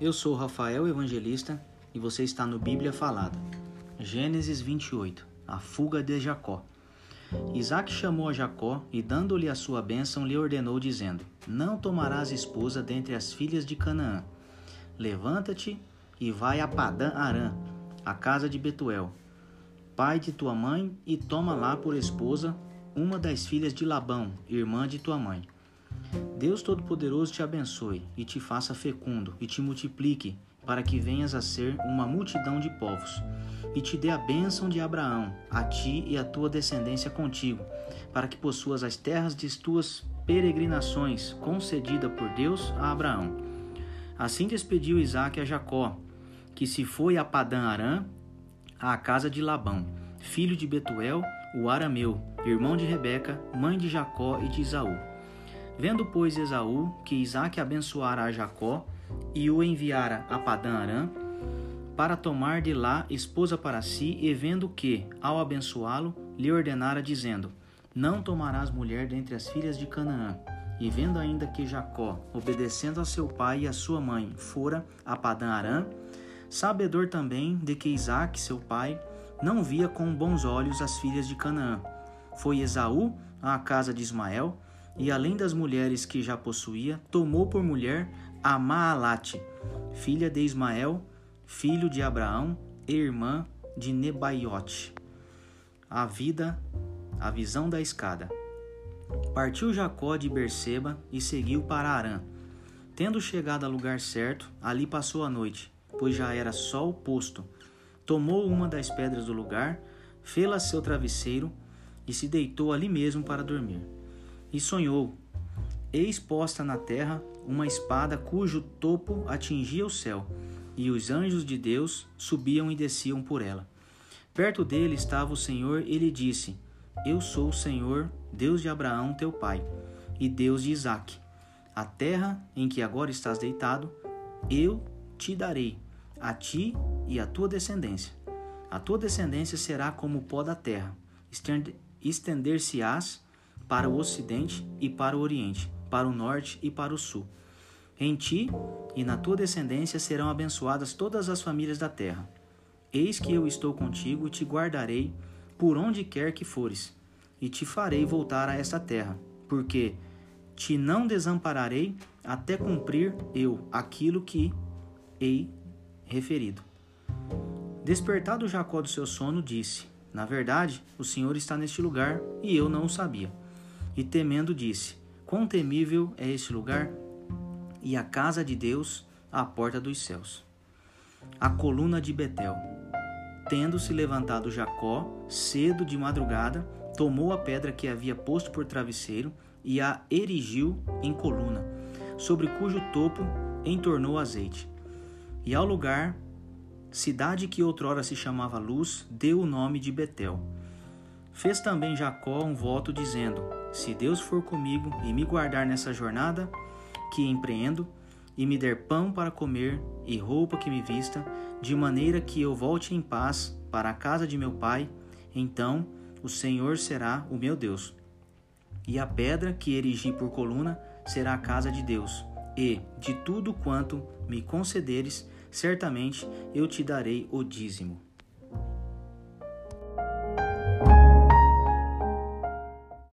Eu sou Rafael Evangelista e você está no Bíblia Falada. Gênesis 28 A fuga de Jacó. Isaac chamou a Jacó e, dando-lhe a sua bênção, lhe ordenou, dizendo: Não tomarás esposa dentre as filhas de Canaã. Levanta-te e vai a Padã Arã, a casa de Betuel, pai de tua mãe, e toma lá por esposa uma das filhas de Labão, irmã de tua mãe. Deus Todo-Poderoso te abençoe e te faça fecundo e te multiplique, para que venhas a ser uma multidão de povos, e te dê a bênção de Abraão, a ti e a tua descendência contigo, para que possuas as terras de tuas peregrinações, concedida por Deus a Abraão. Assim despediu Isaque a Jacó, que se foi a Padã Arã, à casa de Labão, filho de Betuel, o arameu, irmão de Rebeca, mãe de Jacó e de Isaú. Vendo, pois, Esaú que Isaac abençoara a Jacó e o enviara a Padã Arã, para tomar de lá esposa para si, e vendo que, ao abençoá-lo, lhe ordenara, dizendo: Não tomarás mulher dentre as filhas de Canaã. E vendo ainda que Jacó, obedecendo a seu pai e a sua mãe, fora a Padã Arã, sabedor também de que Isaac, seu pai, não via com bons olhos as filhas de Canaã, foi Esaú à casa de Ismael, e além das mulheres que já possuía, tomou por mulher a Maalate, filha de Ismael, filho de Abraão e irmã de Nebaiote. A vida, a visão da escada. Partiu Jacó de Berseba e seguiu para Arã. Tendo chegado ao lugar certo, ali passou a noite, pois já era sol posto. Tomou uma das pedras do lugar, fê-la seu travesseiro e se deitou ali mesmo para dormir e sonhou. Eis posta na terra uma espada cujo topo atingia o céu, e os anjos de Deus subiam e desciam por ela. Perto dele estava o Senhor e lhe disse: Eu sou o Senhor, Deus de Abraão, teu pai, e Deus de Isaque. A terra em que agora estás deitado, eu te darei, a ti e à tua descendência. A tua descendência será como o pó da terra, estender-se-ás para o ocidente e para o oriente, para o norte e para o sul. Em ti e na tua descendência serão abençoadas todas as famílias da terra. Eis que eu estou contigo e te guardarei por onde quer que fores, e te farei voltar a esta terra, porque te não desampararei até cumprir eu aquilo que hei referido. Despertado Jacó do seu sono, disse: Na verdade, o Senhor está neste lugar e eu não o sabia e temendo disse: Quão temível é este lugar? E a casa de Deus à porta dos céus. A coluna de Betel. Tendo-se levantado Jacó, cedo de madrugada, tomou a pedra que havia posto por travesseiro e a erigiu em coluna, sobre cujo topo entornou azeite. E ao lugar, cidade que outrora se chamava Luz, deu o nome de Betel. Fez também Jacó um voto dizendo: se Deus for comigo e me guardar nessa jornada que empreendo, e me der pão para comer e roupa que me vista, de maneira que eu volte em paz para a casa de meu pai, então o Senhor será o meu Deus. E a pedra que erigi por coluna será a casa de Deus. E, de tudo quanto me concederes, certamente eu te darei o dízimo.